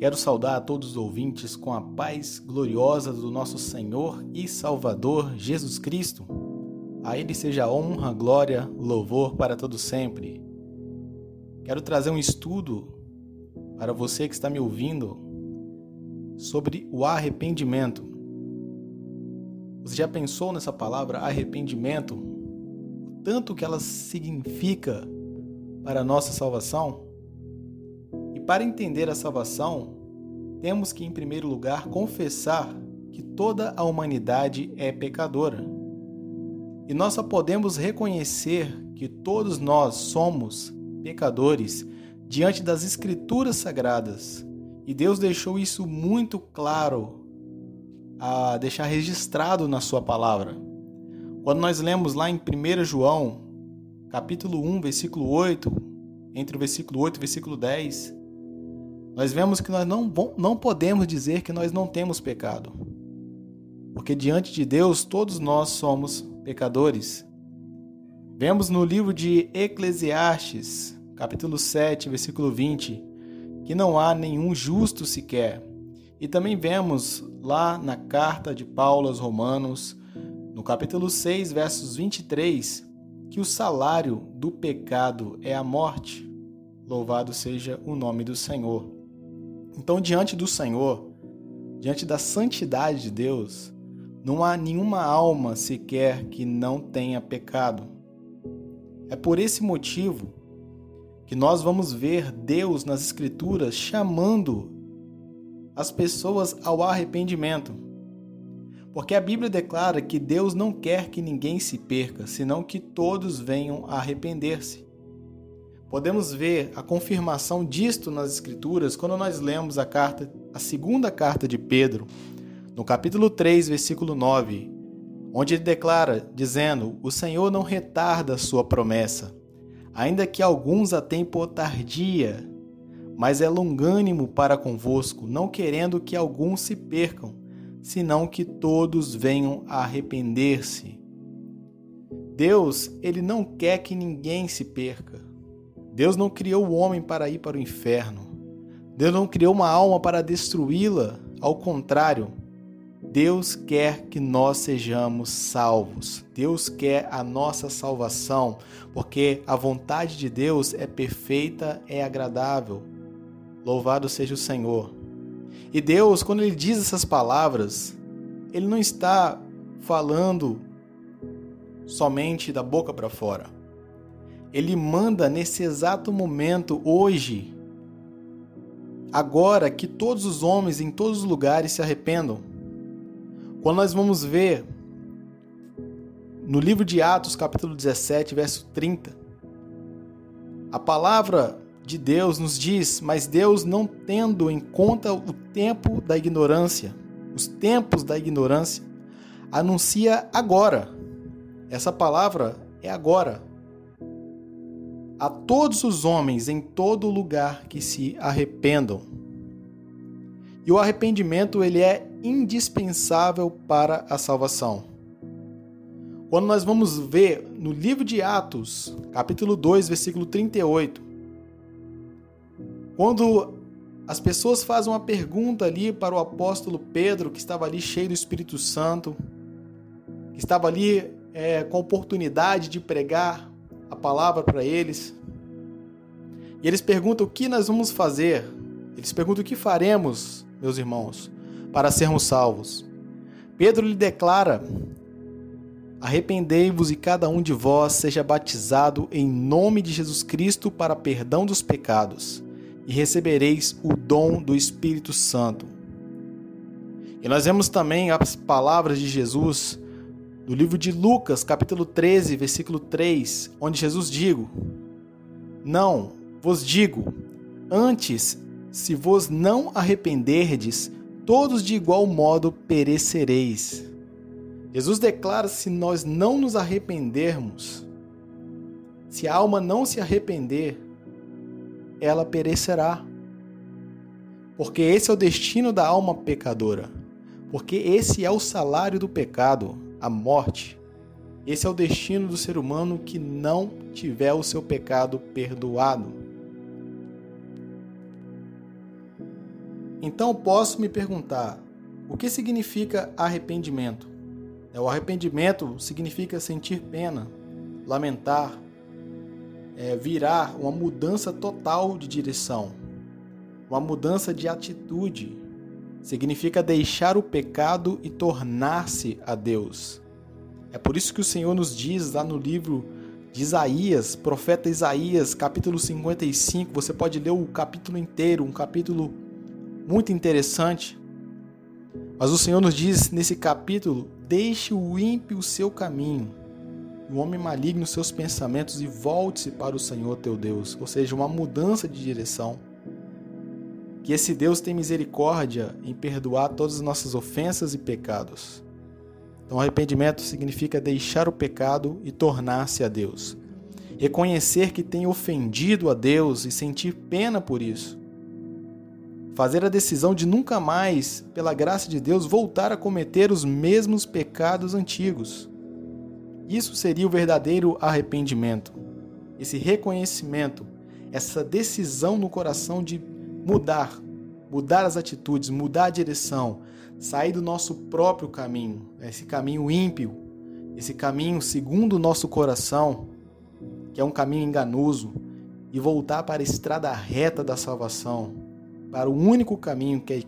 Quero saudar a todos os ouvintes com a paz gloriosa do nosso Senhor e Salvador Jesus Cristo. A Ele seja honra, glória, louvor para todo sempre. Quero trazer um estudo para você que está me ouvindo sobre o arrependimento. Você já pensou nessa palavra arrependimento? O tanto que ela significa para a nossa salvação? Para entender a salvação, temos que, em primeiro lugar, confessar que toda a humanidade é pecadora. E nós só podemos reconhecer que todos nós somos pecadores diante das Escrituras Sagradas. E Deus deixou isso muito claro a deixar registrado na sua palavra. Quando nós lemos lá em 1 João, capítulo 1, versículo 8, entre o versículo 8 e o versículo 10, nós vemos que nós não, não podemos dizer que nós não temos pecado. Porque diante de Deus todos nós somos pecadores. Vemos no livro de Eclesiastes, capítulo 7, versículo 20, que não há nenhum justo sequer. E também vemos lá na carta de Paulo aos Romanos, no capítulo 6, versos 23, que o salário do pecado é a morte. Louvado seja o nome do Senhor. Então, diante do Senhor, diante da santidade de Deus, não há nenhuma alma sequer que não tenha pecado. É por esse motivo que nós vamos ver Deus nas Escrituras chamando as pessoas ao arrependimento. Porque a Bíblia declara que Deus não quer que ninguém se perca, senão que todos venham a arrepender-se. Podemos ver a confirmação disto nas Escrituras quando nós lemos a carta, a segunda carta de Pedro, no capítulo 3, versículo 9, onde ele declara, dizendo: O Senhor não retarda a sua promessa, ainda que alguns a tenham por tardia, mas é longânimo para convosco, não querendo que alguns se percam, senão que todos venham a arrepender-se. Deus, ele não quer que ninguém se perca. Deus não criou o homem para ir para o inferno. Deus não criou uma alma para destruí-la. Ao contrário, Deus quer que nós sejamos salvos. Deus quer a nossa salvação, porque a vontade de Deus é perfeita, é agradável. Louvado seja o Senhor. E Deus, quando ele diz essas palavras, ele não está falando somente da boca para fora. Ele manda nesse exato momento, hoje, agora, que todos os homens em todos os lugares se arrependam. Quando nós vamos ver no livro de Atos, capítulo 17, verso 30, a palavra de Deus nos diz: Mas Deus, não tendo em conta o tempo da ignorância, os tempos da ignorância, anuncia agora. Essa palavra é agora a todos os homens em todo lugar que se arrependam. E o arrependimento ele é indispensável para a salvação. Quando nós vamos ver no livro de Atos, capítulo 2, versículo 38, quando as pessoas fazem uma pergunta ali para o apóstolo Pedro, que estava ali cheio do Espírito Santo, que estava ali é, com oportunidade de pregar a palavra para eles. E eles perguntam o que nós vamos fazer. Eles perguntam o que faremos, meus irmãos, para sermos salvos. Pedro lhe declara: Arrependei-vos e cada um de vós seja batizado em nome de Jesus Cristo para perdão dos pecados, e recebereis o dom do Espírito Santo. E nós vemos também as palavras de Jesus do livro de Lucas, capítulo 13, versículo 3, onde Jesus digo: Não, vos digo, antes, se vos não arrependerdes, todos de igual modo perecereis. Jesus declara: se nós não nos arrependermos, se a alma não se arrepender, ela perecerá. Porque esse é o destino da alma pecadora. Porque esse é o salário do pecado a morte. Esse é o destino do ser humano que não tiver o seu pecado perdoado. Então posso me perguntar: o que significa arrependimento? É, o arrependimento significa sentir pena, lamentar, é, virar uma mudança total de direção, uma mudança de atitude. Significa deixar o pecado e tornar-se a Deus. É por isso que o Senhor nos diz lá no livro de Isaías, profeta Isaías, capítulo 55. Você pode ler o capítulo inteiro, um capítulo muito interessante. Mas o Senhor nos diz nesse capítulo: Deixe o ímpio o seu caminho, o homem maligno os seus pensamentos e volte-se para o Senhor teu Deus. Ou seja, uma mudança de direção. Que esse Deus tem misericórdia em perdoar todas as nossas ofensas e pecados. Então, arrependimento significa deixar o pecado e tornar-se a Deus. Reconhecer que tem ofendido a Deus e sentir pena por isso. Fazer a decisão de nunca mais, pela graça de Deus, voltar a cometer os mesmos pecados antigos. Isso seria o verdadeiro arrependimento. Esse reconhecimento, essa decisão no coração de mudar, mudar as atitudes, mudar a direção, sair do nosso próprio caminho, esse caminho ímpio, esse caminho segundo o nosso coração, que é um caminho enganoso, e voltar para a estrada reta da salvação, para o único caminho que é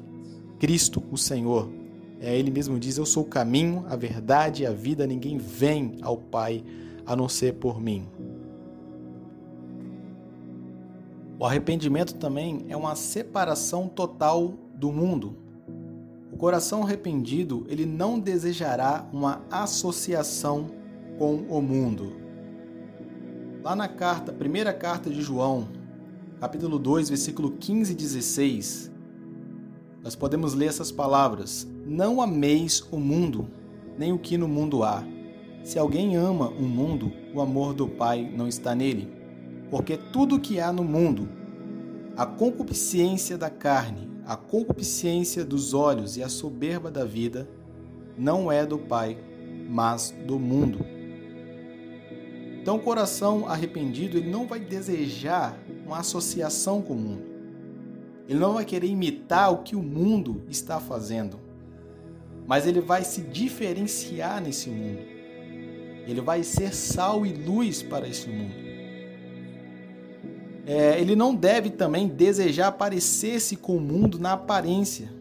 Cristo, o Senhor. É, ele mesmo diz: Eu sou o caminho, a verdade e a vida, ninguém vem ao Pai a não ser por mim. O arrependimento também é uma separação total do mundo, o coração arrependido, ele não desejará uma associação com o mundo. Lá na carta, primeira carta de João, capítulo 2, versículo 15 e 16, nós podemos ler essas palavras: Não ameis o mundo, nem o que no mundo há. Se alguém ama o mundo, o amor do Pai não está nele. Porque tudo que há no mundo, a concupiscência da carne, a concupiscência dos olhos e a soberba da vida não é do Pai, mas do mundo. Então, o coração arrependido ele não vai desejar uma associação com o mundo. Ele não vai querer imitar o que o mundo está fazendo, mas ele vai se diferenciar nesse mundo. Ele vai ser sal e luz para esse mundo é, ele não deve também desejar parecer-se com o mundo na aparência,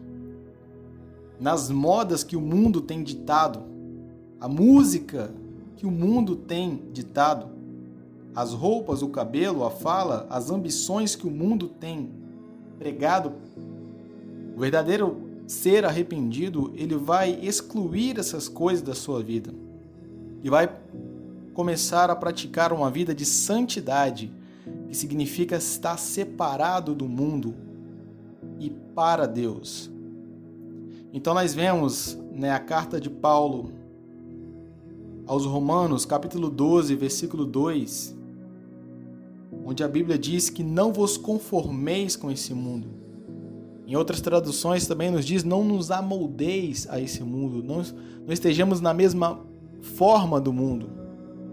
nas modas que o mundo tem ditado, a música que o mundo tem ditado, as roupas, o cabelo, a fala, as ambições que o mundo tem pregado. O verdadeiro ser arrependido, ele vai excluir essas coisas da sua vida e vai começar a praticar uma vida de santidade que significa estar separado do mundo e para Deus. Então nós vemos né, a carta de Paulo aos Romanos, capítulo 12, versículo 2, onde a Bíblia diz que não vos conformeis com esse mundo. Em outras traduções também nos diz: não nos amoldeis a esse mundo, não, não estejamos na mesma forma do mundo,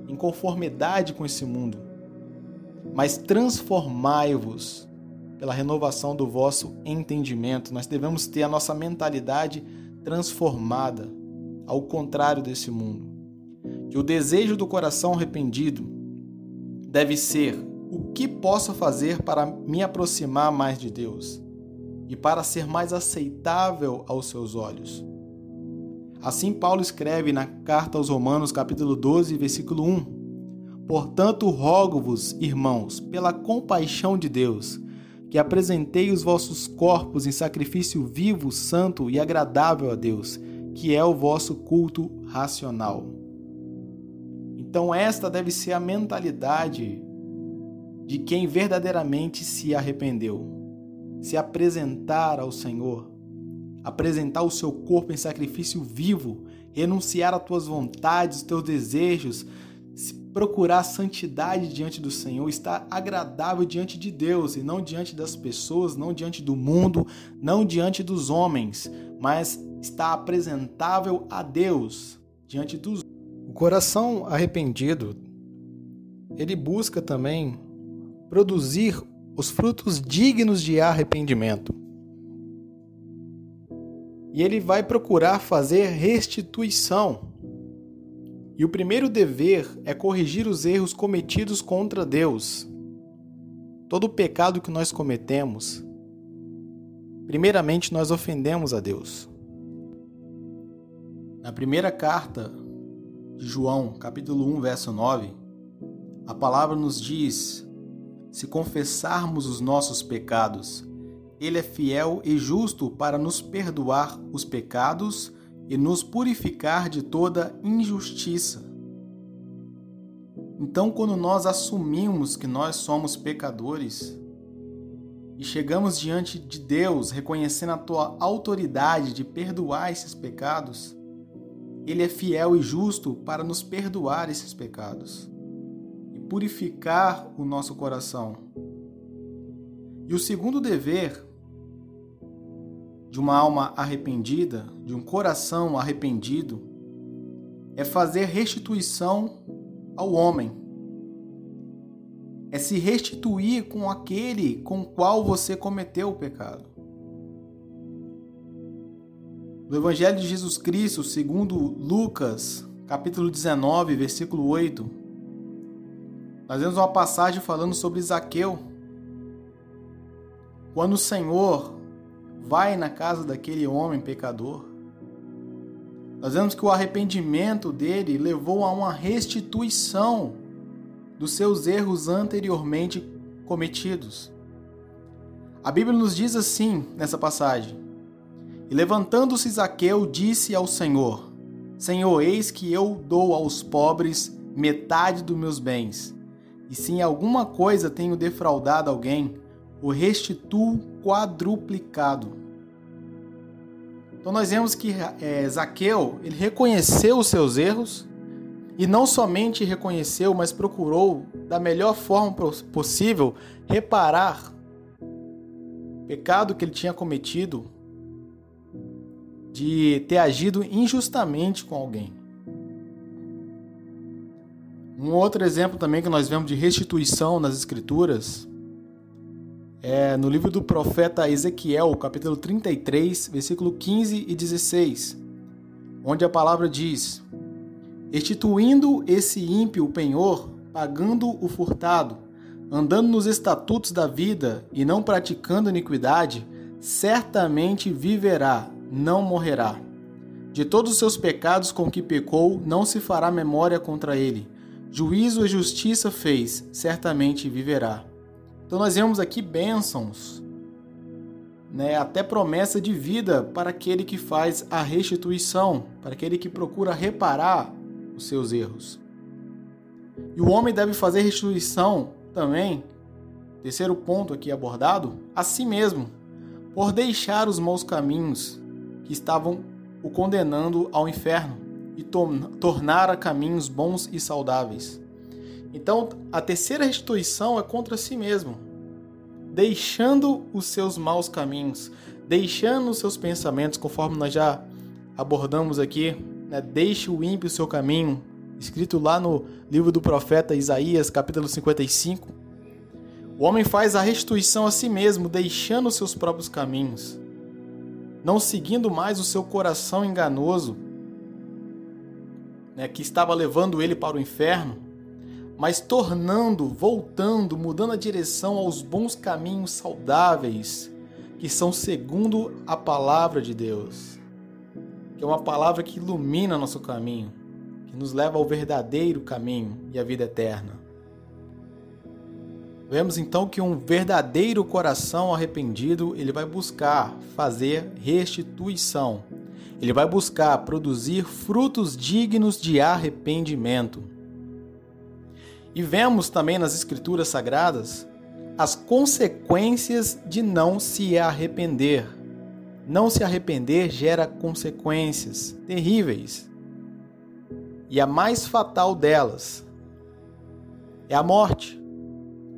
em conformidade com esse mundo mas transformai-vos pela renovação do vosso entendimento. Nós devemos ter a nossa mentalidade transformada, ao contrário desse mundo. Que o desejo do coração arrependido deve ser o que posso fazer para me aproximar mais de Deus e para ser mais aceitável aos seus olhos. Assim Paulo escreve na carta aos Romanos, capítulo 12, versículo 1: Portanto, rogo-vos, irmãos, pela compaixão de Deus, que apresentei os vossos corpos em sacrifício vivo, santo e agradável a Deus, que é o vosso culto racional. Então, esta deve ser a mentalidade de quem verdadeiramente se arrependeu. Se apresentar ao Senhor, apresentar o seu corpo em sacrifício vivo, renunciar às tuas vontades, teus desejos, procurar santidade diante do Senhor, estar agradável diante de Deus e não diante das pessoas, não diante do mundo, não diante dos homens, mas estar apresentável a Deus diante dos. O coração arrependido, ele busca também produzir os frutos dignos de arrependimento. e ele vai procurar fazer restituição. E o primeiro dever é corrigir os erros cometidos contra Deus. Todo pecado que nós cometemos, primeiramente nós ofendemos a Deus. Na primeira carta de João, capítulo 1, verso 9, a palavra nos diz: se confessarmos os nossos pecados, ele é fiel e justo para nos perdoar os pecados e nos purificar de toda injustiça. Então, quando nós assumimos que nós somos pecadores e chegamos diante de Deus reconhecendo a tua autoridade de perdoar esses pecados, Ele é fiel e justo para nos perdoar esses pecados e purificar o nosso coração. E o segundo dever de uma alma arrependida, de um coração arrependido, é fazer restituição ao homem. É se restituir com aquele com qual você cometeu o pecado. No Evangelho de Jesus Cristo, segundo Lucas, capítulo 19, versículo 8, nós vemos uma passagem falando sobre Zaqueu. Quando o Senhor vai na casa daquele homem pecador. Nós vemos que o arrependimento dele levou a uma restituição dos seus erros anteriormente cometidos. A Bíblia nos diz assim nessa passagem: E levantando-se Zaqueu, disse ao Senhor: Senhor, eis que eu dou aos pobres metade dos meus bens, e se em alguma coisa tenho defraudado alguém, o restituo quadruplicado. Então nós vemos que é, Zaqueu ele reconheceu os seus erros e não somente reconheceu, mas procurou da melhor forma possível reparar o pecado que ele tinha cometido de ter agido injustamente com alguém. Um outro exemplo também que nós vemos de restituição nas escrituras é no livro do profeta Ezequiel, capítulo 33, versículo 15 e 16, onde a palavra diz: Restituindo esse ímpio penhor, pagando o furtado, andando nos estatutos da vida e não praticando iniquidade, certamente viverá, não morrerá. De todos os seus pecados com que pecou, não se fará memória contra ele. Juízo e justiça fez, certamente viverá. Então nós vemos aqui bênçãos, né, até promessa de vida para aquele que faz a restituição, para aquele que procura reparar os seus erros. E o homem deve fazer restituição também, terceiro ponto aqui abordado, a si mesmo, por deixar os maus caminhos que estavam o condenando ao inferno e tornar a caminhos bons e saudáveis. Então, a terceira restituição é contra si mesmo, deixando os seus maus caminhos, deixando os seus pensamentos, conforme nós já abordamos aqui, né? deixe o ímpio o seu caminho, escrito lá no livro do profeta Isaías, capítulo 55. O homem faz a restituição a si mesmo, deixando os seus próprios caminhos, não seguindo mais o seu coração enganoso, né, que estava levando ele para o inferno mas tornando, voltando, mudando a direção aos bons caminhos saudáveis, que são segundo a palavra de Deus, que é uma palavra que ilumina nosso caminho, que nos leva ao verdadeiro caminho e à vida eterna. Vemos então que um verdadeiro coração arrependido, ele vai buscar fazer restituição. Ele vai buscar produzir frutos dignos de arrependimento. E vemos também nas Escrituras Sagradas as consequências de não se arrepender. Não se arrepender gera consequências terríveis. E a mais fatal delas é a morte.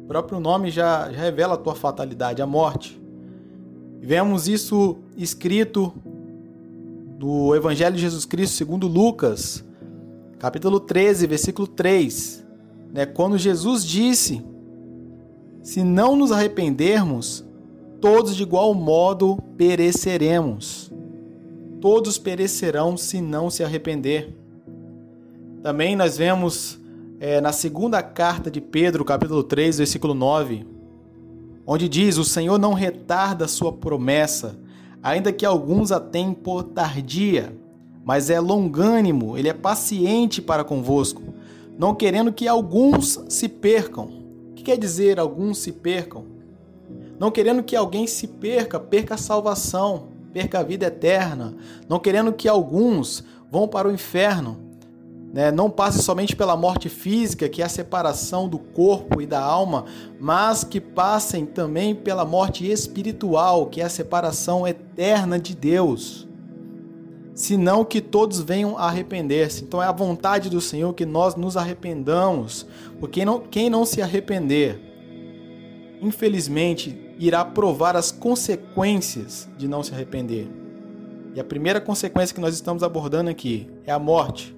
O próprio nome já, já revela a tua fatalidade, a morte. Vemos isso escrito no Evangelho de Jesus Cristo segundo Lucas, capítulo 13, versículo 3 né, quando Jesus disse: Se não nos arrependermos, todos de igual modo pereceremos. todos perecerão se não se arrepender. Também nós vemos é, na segunda carta de Pedro, capítulo 3, versículo 9, onde diz: O Senhor não retarda a sua promessa, ainda que alguns a tenham por tardia, mas é longânimo, ele é paciente para convosco, não querendo que alguns se percam. O que quer dizer alguns se percam? Não querendo que alguém se perca, perca a salvação, perca a vida eterna, não querendo que alguns vão para o inferno, né? não passe somente pela morte física, que é a separação do corpo e da alma, mas que passem também pela morte espiritual, que é a separação eterna de Deus. Senão que todos venham a arrepender-se. Então é a vontade do Senhor que nós nos arrependamos, porque não, quem não se arrepender, infelizmente, irá provar as consequências de não se arrepender. E a primeira consequência que nós estamos abordando aqui é a morte.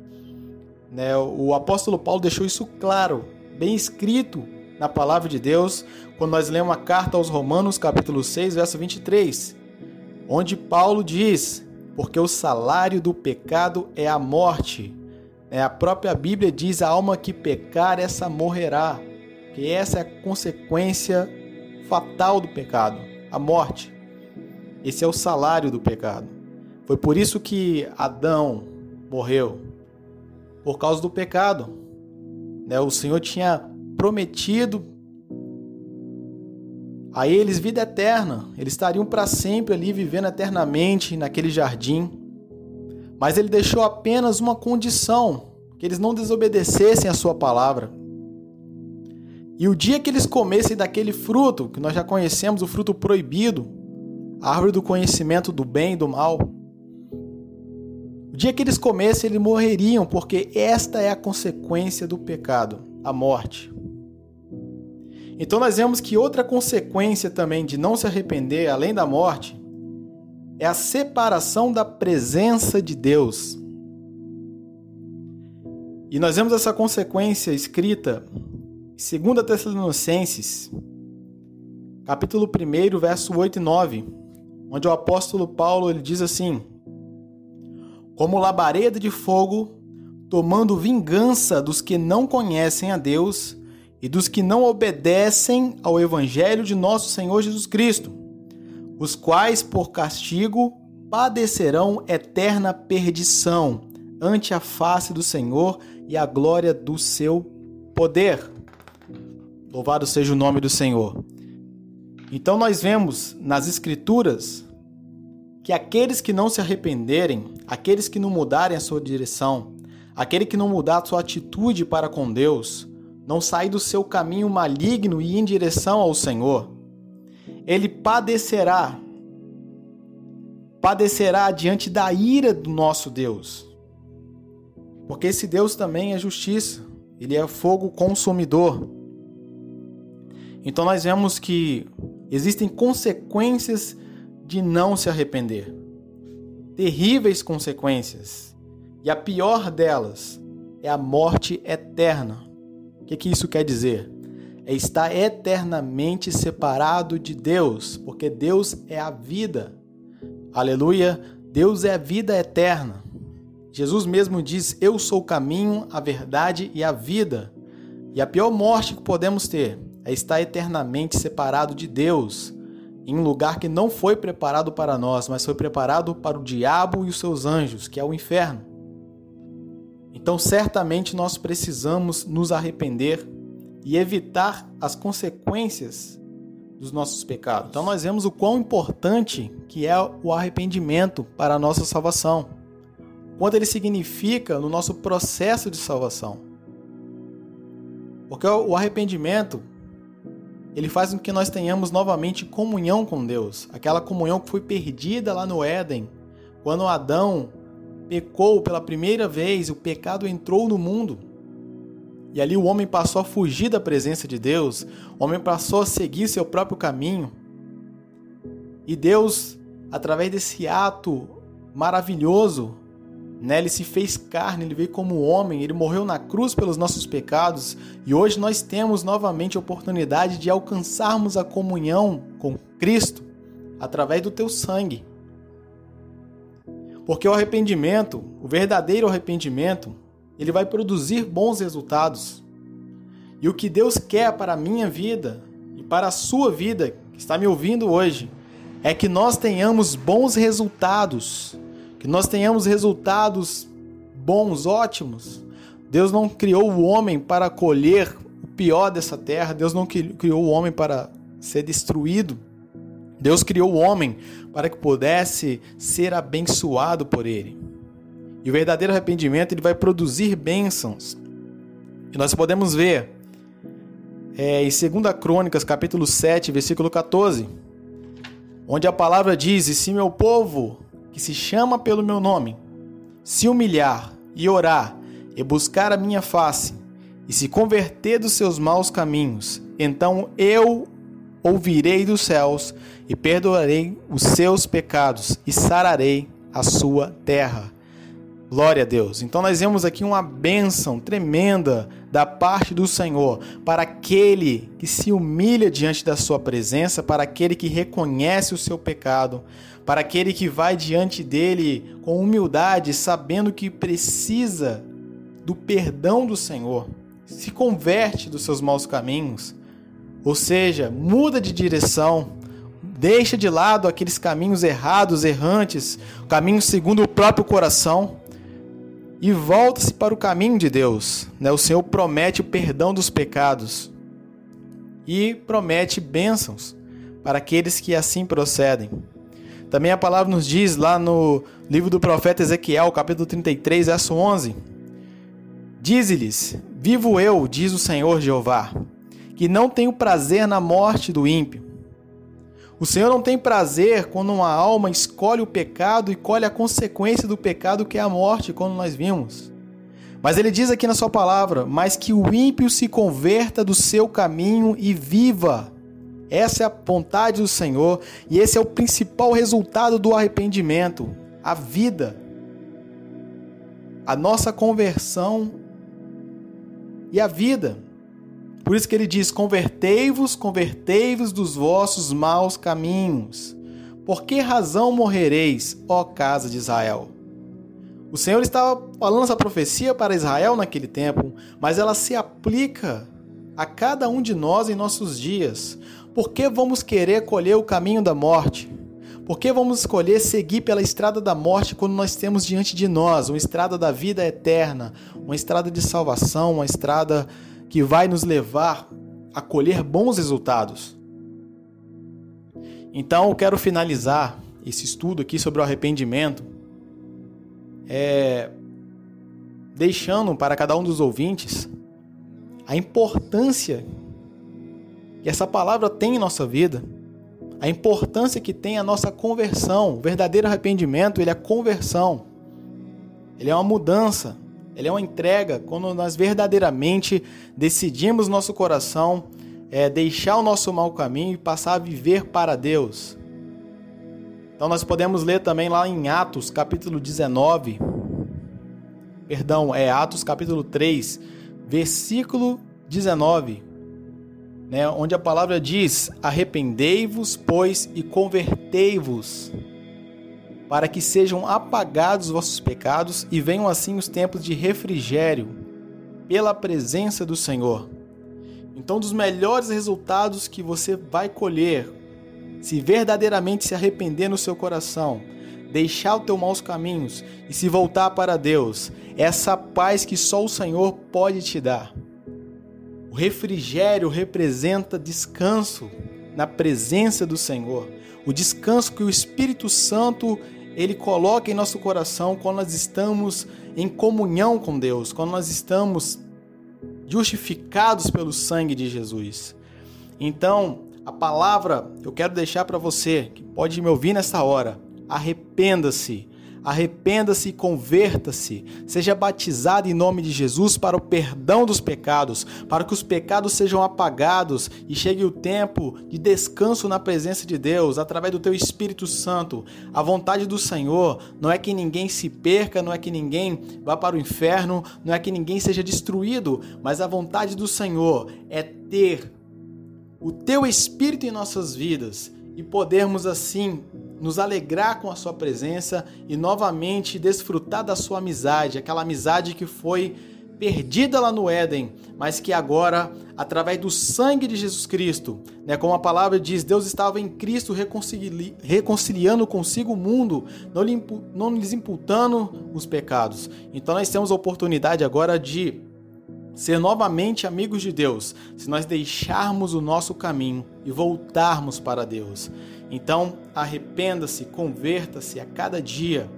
Né? O apóstolo Paulo deixou isso claro, bem escrito na palavra de Deus, quando nós lemos a carta aos Romanos, capítulo 6, verso 23, onde Paulo diz: Porque o salário do pecado é a morte. É, a própria Bíblia diz: A alma que pecar, essa morrerá. Que essa é a consequência fatal do pecado, a morte. Esse é o salário do pecado. Foi por isso que Adão morreu por causa do pecado. Né? O Senhor tinha prometido a eles vida eterna. Eles estariam para sempre ali vivendo eternamente naquele jardim. Mas ele deixou apenas uma condição: que eles não desobedecessem a sua palavra. E o dia que eles comessem daquele fruto, que nós já conhecemos, o fruto proibido, a árvore do conhecimento do bem e do mal, o dia que eles comessem, eles morreriam, porque esta é a consequência do pecado, a morte. Então nós vemos que outra consequência também de não se arrepender, além da morte, é a separação da presença de Deus. E nós vemos essa consequência escrita em 2 Tessalonicenses, capítulo 1, verso 8 e 9, onde o apóstolo Paulo ele diz assim: como labareda de fogo, tomando vingança dos que não conhecem a Deus e dos que não obedecem ao Evangelho de nosso Senhor Jesus Cristo, os quais, por castigo, padecerão eterna perdição ante a face do Senhor e a glória do seu poder. Louvado seja o nome do Senhor. Então, nós vemos nas Escrituras que aqueles que não se arrependerem, aqueles que não mudarem a sua direção, aquele que não mudar a sua atitude para com Deus, não sair do seu caminho maligno e em direção ao Senhor, ele padecerá, padecerá diante da ira do nosso Deus. Porque esse Deus também é justiça, ele é fogo consumidor. Então nós vemos que existem consequências de não se arrepender. Terríveis consequências. E a pior delas é a morte eterna. Que, que isso quer dizer? É estar eternamente separado de Deus, porque Deus é a vida. Aleluia! Deus é a vida eterna. Jesus mesmo diz: Eu sou o caminho, a verdade e a vida. E a pior morte que podemos ter é estar eternamente separado de Deus, em um lugar que não foi preparado para nós, mas foi preparado para o diabo e os seus anjos, que é o inferno. Então, certamente nós precisamos nos arrepender e evitar as consequências dos nossos pecados. Então, nós vemos o quão importante que é o arrependimento para a nossa salvação. Quanto ele significa no nosso processo de salvação. Porque o arrependimento ele faz com que nós tenhamos novamente comunhão com Deus, aquela comunhão que foi perdida lá no Éden, quando Adão pecou pela primeira vez, o pecado entrou no mundo. E ali o homem passou a fugir da presença de Deus, o homem passou a seguir seu próprio caminho. E Deus, através desse ato maravilhoso, né? Ele se fez carne, ele veio como homem, ele morreu na cruz pelos nossos pecados e hoje nós temos novamente a oportunidade de alcançarmos a comunhão com Cristo através do teu sangue. Porque o arrependimento, o verdadeiro arrependimento, ele vai produzir bons resultados. E o que Deus quer para a minha vida e para a sua vida, que está me ouvindo hoje, é que nós tenhamos bons resultados, que nós tenhamos resultados bons, ótimos. Deus não criou o homem para colher o pior dessa terra, Deus não criou o homem para ser destruído. Deus criou o homem para que pudesse ser abençoado por ele. E o verdadeiro arrependimento ele vai produzir bênçãos. E nós podemos ver é, em 2 Crônicas, capítulo 7, versículo 14, onde a palavra diz: E se meu povo, que se chama pelo meu nome, se humilhar e orar e buscar a minha face, e se converter dos seus maus caminhos, então eu ouvirei dos céus e perdoarei os seus pecados e sararei a sua terra. Glória a Deus. Então nós vemos aqui uma bênção tremenda da parte do Senhor para aquele que se humilha diante da sua presença, para aquele que reconhece o seu pecado, para aquele que vai diante dele com humildade, sabendo que precisa do perdão do Senhor, se converte dos seus maus caminhos ou seja, muda de direção, deixa de lado aqueles caminhos errados, errantes, caminhos segundo o próprio coração e volta-se para o caminho de Deus. Né? O Senhor promete o perdão dos pecados e promete bênçãos para aqueles que assim procedem. Também a palavra nos diz lá no livro do profeta Ezequiel, capítulo 33, verso 11: Dize-lhes: Vivo eu, diz o Senhor Jeová que não tem o prazer na morte do ímpio. O Senhor não tem prazer quando uma alma escolhe o pecado e colhe a consequência do pecado que é a morte, como nós vimos. Mas ele diz aqui na sua palavra: Mas que o ímpio se converta do seu caminho e viva. Essa é a vontade do Senhor e esse é o principal resultado do arrependimento: a vida. A nossa conversão e a vida. Por isso que ele diz: Convertei-vos, convertei-vos dos vossos maus caminhos. Por que razão morrereis, ó casa de Israel? O Senhor estava falando essa profecia para Israel naquele tempo, mas ela se aplica a cada um de nós em nossos dias. Por que vamos querer colher o caminho da morte? Por que vamos escolher seguir pela estrada da morte quando nós temos diante de nós uma estrada da vida eterna, uma estrada de salvação, uma estrada que vai nos levar a colher bons resultados. Então, eu quero finalizar esse estudo aqui sobre o arrependimento, é, deixando para cada um dos ouvintes a importância que essa palavra tem em nossa vida, a importância que tem a nossa conversão. O verdadeiro arrependimento, ele é conversão. Ele é uma mudança. Ele é uma entrega quando nós verdadeiramente decidimos nosso coração é, deixar o nosso mau caminho e passar a viver para Deus. Então nós podemos ler também lá em Atos capítulo 19, perdão, é Atos capítulo 3, versículo 19, né, onde a palavra diz: Arrependei-vos, pois, e convertei-vos para que sejam apagados os vossos pecados e venham assim os tempos de refrigério pela presença do Senhor. Então, dos melhores resultados que você vai colher, se verdadeiramente se arrepender no seu coração, deixar os teus maus caminhos e se voltar para Deus, essa paz que só o Senhor pode te dar. O refrigério representa descanso na presença do Senhor, o descanso que o Espírito Santo ele coloca em nosso coração quando nós estamos em comunhão com Deus, quando nós estamos justificados pelo sangue de Jesus. Então, a palavra eu quero deixar para você que pode me ouvir nessa hora: arrependa-se Arrependa-se e converta-se. Seja batizado em nome de Jesus para o perdão dos pecados, para que os pecados sejam apagados e chegue o tempo de descanso na presença de Deus através do teu Espírito Santo. A vontade do Senhor não é que ninguém se perca, não é que ninguém vá para o inferno, não é que ninguém seja destruído, mas a vontade do Senhor é ter o teu Espírito em nossas vidas e podermos assim nos alegrar com a sua presença e novamente desfrutar da sua amizade, aquela amizade que foi perdida lá no Éden, mas que agora, através do sangue de Jesus Cristo, né, como a palavra diz, Deus estava em Cristo reconcili reconciliando consigo o mundo, não, não lhes imputando os pecados. Então nós temos a oportunidade agora de ser novamente amigos de Deus, se nós deixarmos o nosso caminho e voltarmos para Deus. Então, arrependa-se, converta-se a cada dia.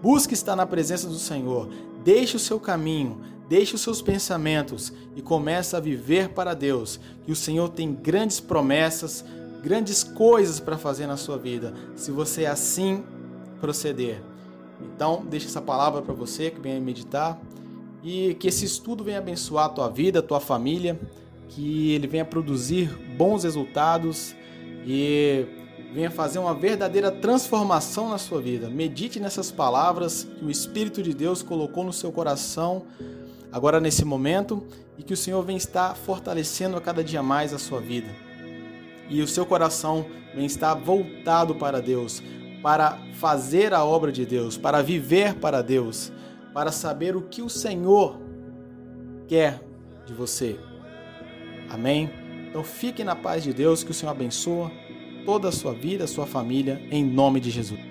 Busque estar na presença do Senhor. Deixe o seu caminho, deixe os seus pensamentos e comece a viver para Deus, que o Senhor tem grandes promessas, grandes coisas para fazer na sua vida, se você assim proceder. Então, deixe essa palavra para você que venha meditar e que esse estudo venha abençoar a tua vida, a tua família, que ele venha produzir bons resultados e venha fazer uma verdadeira transformação na sua vida. Medite nessas palavras que o Espírito de Deus colocou no seu coração agora nesse momento e que o Senhor venha estar fortalecendo a cada dia mais a sua vida. E o seu coração venha estar voltado para Deus, para fazer a obra de Deus, para viver para Deus para saber o que o Senhor quer de você. Amém? Então fique na paz de Deus, que o Senhor abençoe toda a sua vida, sua família, em nome de Jesus.